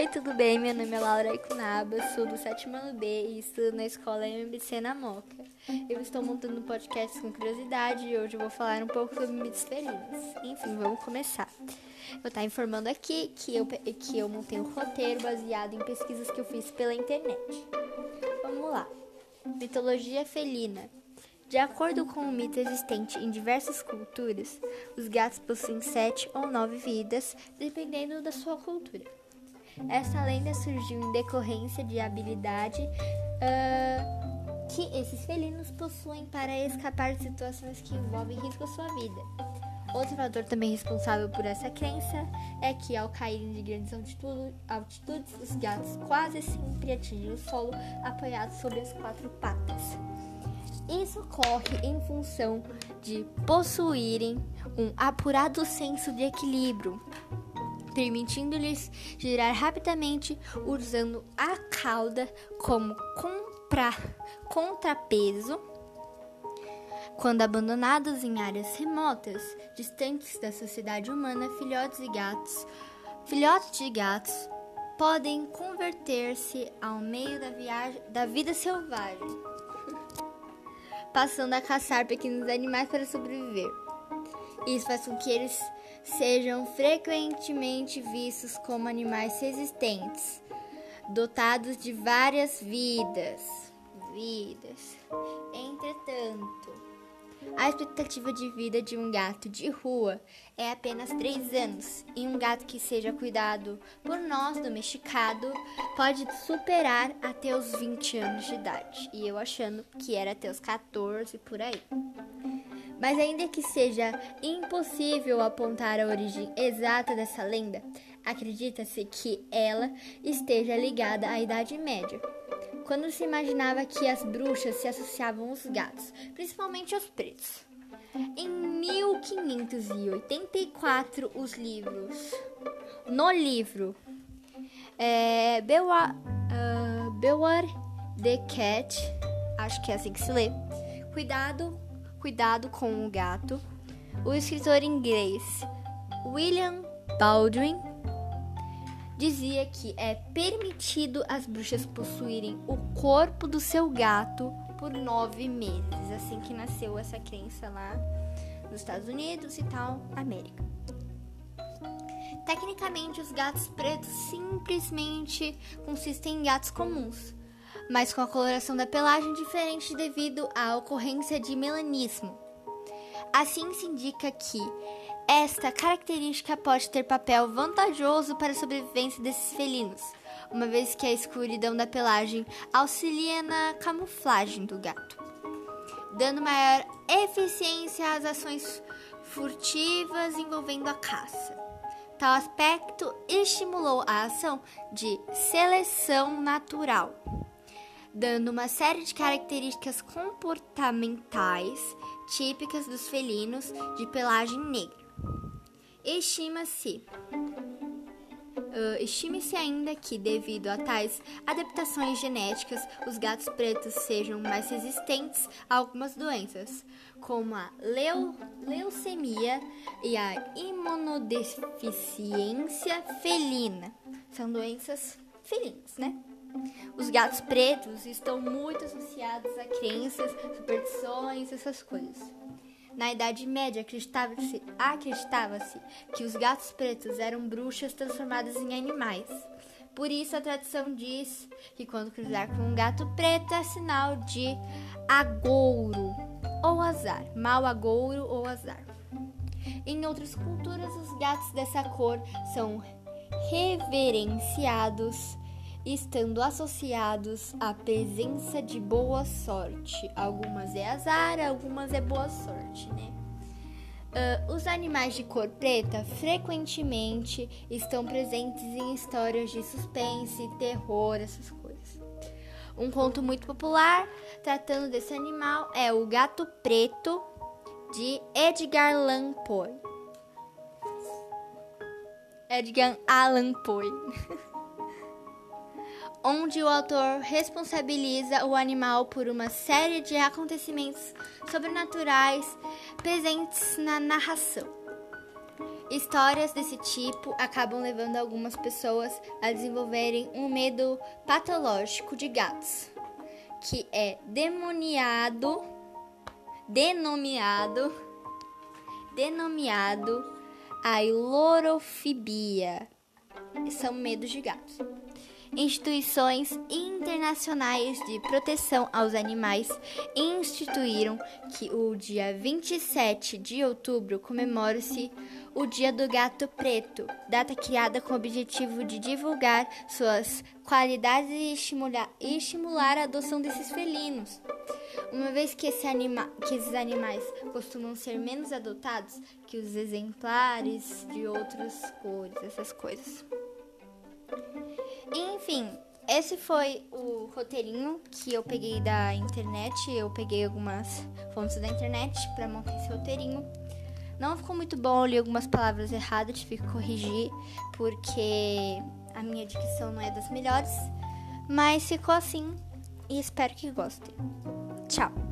Oi, tudo bem? Meu nome é Laura Ikunaba, sou do sétimo ano B e estudo na escola MBC na Moca. Eu estou montando um podcast com curiosidade e hoje eu vou falar um pouco sobre mitos felinos. Enfim, vamos começar. Eu estar informando aqui que eu, que eu montei um roteiro baseado em pesquisas que eu fiz pela internet. Vamos lá. Mitologia felina. De acordo com o mito existente em diversas culturas, os gatos possuem sete ou nove vidas, dependendo da sua cultura. Essa lenda surgiu em decorrência de habilidade uh, que esses felinos possuem para escapar de situações que envolvem risco à sua vida. Outro fator também responsável por essa crença é que, ao caírem de grandes altitudes, os gatos quase sempre atingem o solo apoiados sobre as quatro patas. Isso ocorre em função de possuírem um apurado senso de equilíbrio, permitindo-lhes girar rapidamente usando a cauda como compra, contrapeso. Quando abandonados em áreas remotas, distantes da sociedade humana, filhotes e gatos, filhotes de gatos podem converter-se ao meio da, viagem, da vida selvagem, passando a caçar pequenos animais para sobreviver. Isso faz com que eles sejam frequentemente vistos como animais resistentes, dotados de várias vidas. Vidas. Entretanto, a expectativa de vida de um gato de rua é apenas 3 anos, e um gato que seja cuidado por nós, domesticado, pode superar até os 20 anos de idade. E eu achando que era até os 14 por aí. Mas ainda que seja impossível apontar a origem exata dessa lenda, acredita-se que ela esteja ligada à Idade Média, quando se imaginava que as bruxas se associavam aos gatos, principalmente aos pretos. Em 1584, os livros. No livro é, Bewar, uh, the Cat, acho que é assim que se lê. Cuidado Cuidado com o Gato, o escritor inglês William Baldwin dizia que é permitido as bruxas possuírem o corpo do seu gato por nove meses, assim que nasceu essa crença lá nos Estados Unidos e tal, América. Tecnicamente, os gatos pretos simplesmente consistem em gatos comuns, mas com a coloração da pelagem diferente devido à ocorrência de melanismo. Assim se indica que esta característica pode ter papel vantajoso para a sobrevivência desses felinos, uma vez que a escuridão da pelagem auxilia na camuflagem do gato, dando maior eficiência às ações furtivas envolvendo a caça. Tal aspecto estimulou a ação de seleção natural dando uma série de características comportamentais típicas dos felinos de pelagem negra. Estima-se Uh, Estime-se ainda que, devido a tais adaptações genéticas, os gatos pretos sejam mais resistentes a algumas doenças, como a leu leucemia e a imunodeficiência felina. São doenças felinas, né? Os gatos pretos estão muito associados a crenças, superstições, essas coisas. Na Idade Média, acreditava-se acreditava que os gatos pretos eram bruxas transformadas em animais. Por isso, a tradição diz que quando cruzar com um gato preto é sinal de agouro ou azar, mau agouro ou azar. Em outras culturas, os gatos dessa cor são reverenciados estando associados à presença de boa sorte. Algumas é azar, algumas é boa sorte, né? Uh, os animais de cor preta frequentemente estão presentes em histórias de suspense, terror, essas coisas. Um conto muito popular tratando desse animal é O Gato Preto, de Edgar Allan Poe. Edgar Allan Poe. onde o autor responsabiliza o animal por uma série de acontecimentos sobrenaturais presentes na narração. Histórias desse tipo acabam levando algumas pessoas a desenvolverem um medo patológico de gatos, que é demoniado, denominado, denominado a ilorofobia. São medos de gatos instituições internacionais de proteção aos animais instituíram que o dia 27 de outubro comemora-se o Dia do Gato Preto, data criada com o objetivo de divulgar suas qualidades e estimular, e estimular a adoção desses felinos. Uma vez que, esse anima, que esses animais costumam ser menos adotados que os exemplares de outras cores, essas coisas. Enfim, esse foi o roteirinho que eu peguei da internet. Eu peguei algumas fontes da internet para montar esse roteirinho. Não ficou muito bom, eu li algumas palavras erradas, tive que corrigir, porque a minha dicção não é das melhores. Mas ficou assim e espero que gostem. Tchau!